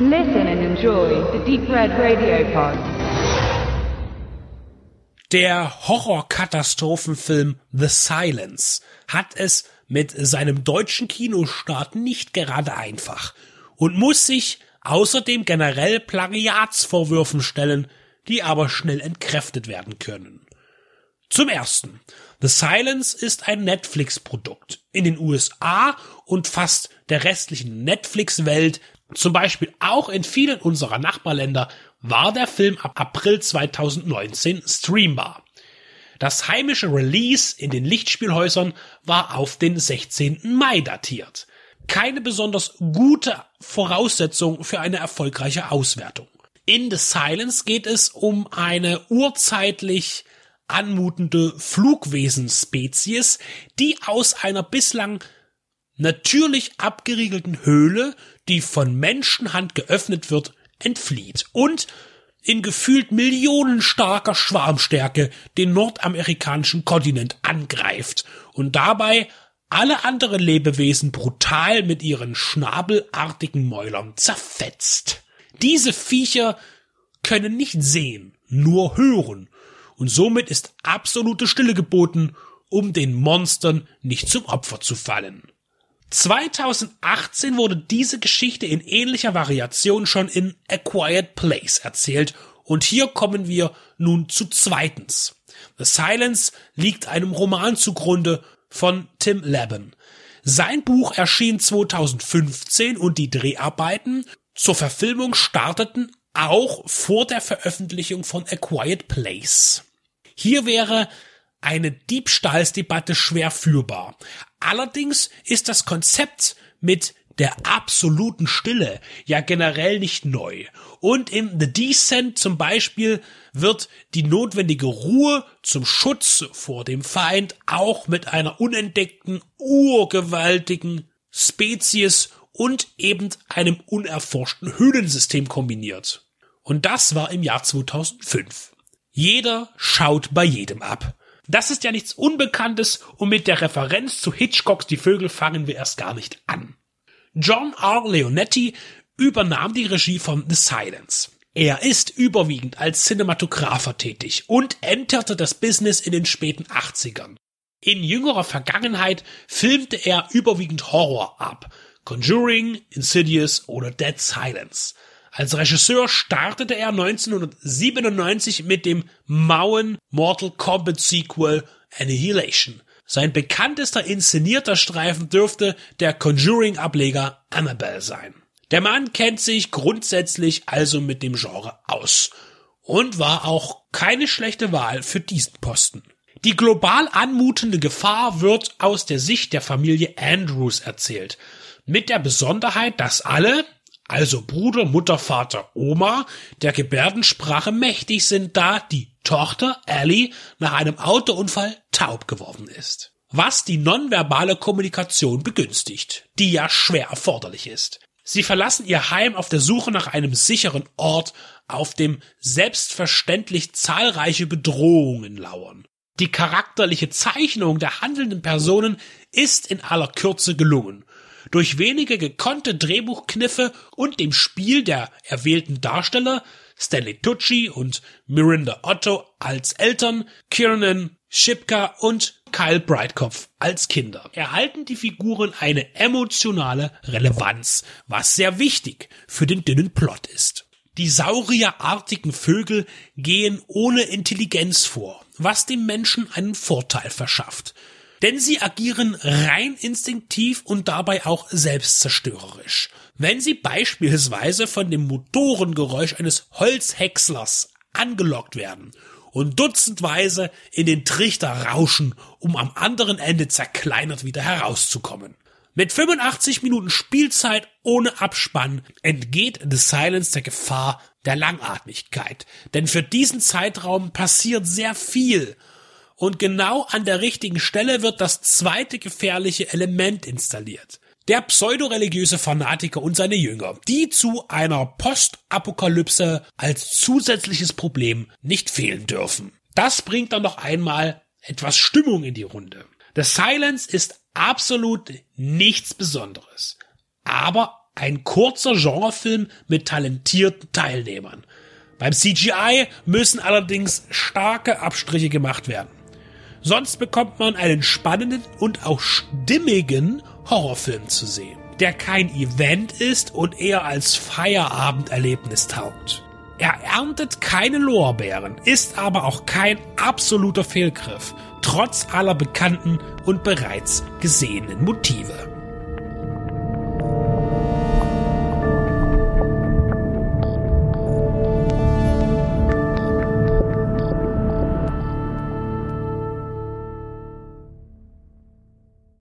Listen and enjoy the Deep Red Radio Pod. Der Horrorkatastrophenfilm The Silence hat es mit seinem deutschen Kinostart nicht gerade einfach und muss sich außerdem generell Plagiatsvorwürfen stellen, die aber schnell entkräftet werden können. Zum ersten. The Silence ist ein Netflix-Produkt. In den USA und fast der restlichen Netflix-Welt, zum Beispiel auch in vielen unserer Nachbarländer, war der Film ab April 2019 streambar. Das heimische Release in den Lichtspielhäusern war auf den 16. Mai datiert. Keine besonders gute Voraussetzung für eine erfolgreiche Auswertung. In The Silence geht es um eine urzeitlich anmutende Flugwesenspezies, die aus einer bislang natürlich abgeriegelten Höhle, die von Menschenhand geöffnet wird, entflieht und in gefühlt millionenstarker Schwarmstärke den nordamerikanischen Kontinent angreift und dabei alle anderen Lebewesen brutal mit ihren schnabelartigen Mäulern zerfetzt. Diese Viecher können nicht sehen, nur hören, und somit ist absolute Stille geboten, um den Monstern nicht zum Opfer zu fallen. 2018 wurde diese Geschichte in ähnlicher Variation schon in A Quiet Place erzählt und hier kommen wir nun zu zweitens. The Silence liegt einem Roman zugrunde von Tim Laban. Sein Buch erschien 2015 und die Dreharbeiten zur Verfilmung starteten auch vor der Veröffentlichung von A Quiet Place. Hier wäre eine Diebstahlsdebatte schwer führbar. Allerdings ist das Konzept mit der absoluten Stille ja generell nicht neu. Und im The Descent zum Beispiel wird die notwendige Ruhe zum Schutz vor dem Feind auch mit einer unentdeckten, urgewaltigen Spezies und eben einem unerforschten Höhlensystem kombiniert. Und das war im Jahr 2005. Jeder schaut bei jedem ab. Das ist ja nichts Unbekanntes und mit der Referenz zu Hitchcocks Die Vögel fangen wir erst gar nicht an. John R. Leonetti übernahm die Regie von The Silence. Er ist überwiegend als Cinematographer tätig und enterte das Business in den späten 80ern. In jüngerer Vergangenheit filmte er überwiegend Horror ab. Conjuring, Insidious oder Dead Silence. Als Regisseur startete er 1997 mit dem mauen Mortal Kombat Sequel Annihilation. Sein bekanntester inszenierter Streifen dürfte der Conjuring-Ableger Annabelle sein. Der Mann kennt sich grundsätzlich also mit dem Genre aus und war auch keine schlechte Wahl für diesen Posten. Die global anmutende Gefahr wird aus der Sicht der Familie Andrews erzählt, mit der Besonderheit, dass alle, also Bruder, Mutter, Vater, Oma, der Gebärdensprache mächtig sind, da die Tochter Ellie nach einem Autounfall taub geworden ist. Was die nonverbale Kommunikation begünstigt, die ja schwer erforderlich ist. Sie verlassen ihr Heim auf der Suche nach einem sicheren Ort, auf dem selbstverständlich zahlreiche Bedrohungen lauern. Die charakterliche Zeichnung der handelnden Personen ist in aller Kürze gelungen durch wenige gekonnte Drehbuchkniffe und dem Spiel der erwählten Darsteller Stanley Tucci und Mirinda Otto als Eltern, Kiernan Shipka und Kyle Breitkopf als Kinder erhalten die Figuren eine emotionale Relevanz, was sehr wichtig für den dünnen Plot ist. Die saurierartigen Vögel gehen ohne Intelligenz vor, was dem Menschen einen Vorteil verschafft denn sie agieren rein instinktiv und dabei auch selbstzerstörerisch. Wenn sie beispielsweise von dem Motorengeräusch eines Holzhäckslers angelockt werden und dutzendweise in den Trichter rauschen, um am anderen Ende zerkleinert wieder herauszukommen. Mit 85 Minuten Spielzeit ohne Abspann entgeht The Silence der Gefahr der Langatmigkeit, denn für diesen Zeitraum passiert sehr viel und genau an der richtigen Stelle wird das zweite gefährliche Element installiert. Der pseudoreligiöse Fanatiker und seine Jünger, die zu einer Postapokalypse als zusätzliches Problem nicht fehlen dürfen. Das bringt dann noch einmal etwas Stimmung in die Runde. The Silence ist absolut nichts Besonderes, aber Ein kurzer Genrefilm mit talentierten Teilnehmern. Beim CGI müssen allerdings starke Abstriche gemacht werden. Sonst bekommt man einen spannenden und auch stimmigen Horrorfilm zu sehen, der kein Event ist und eher als Feierabenderlebnis taugt. Er erntet keine Lorbeeren, ist aber auch kein absoluter Fehlgriff, trotz aller bekannten und bereits gesehenen Motive.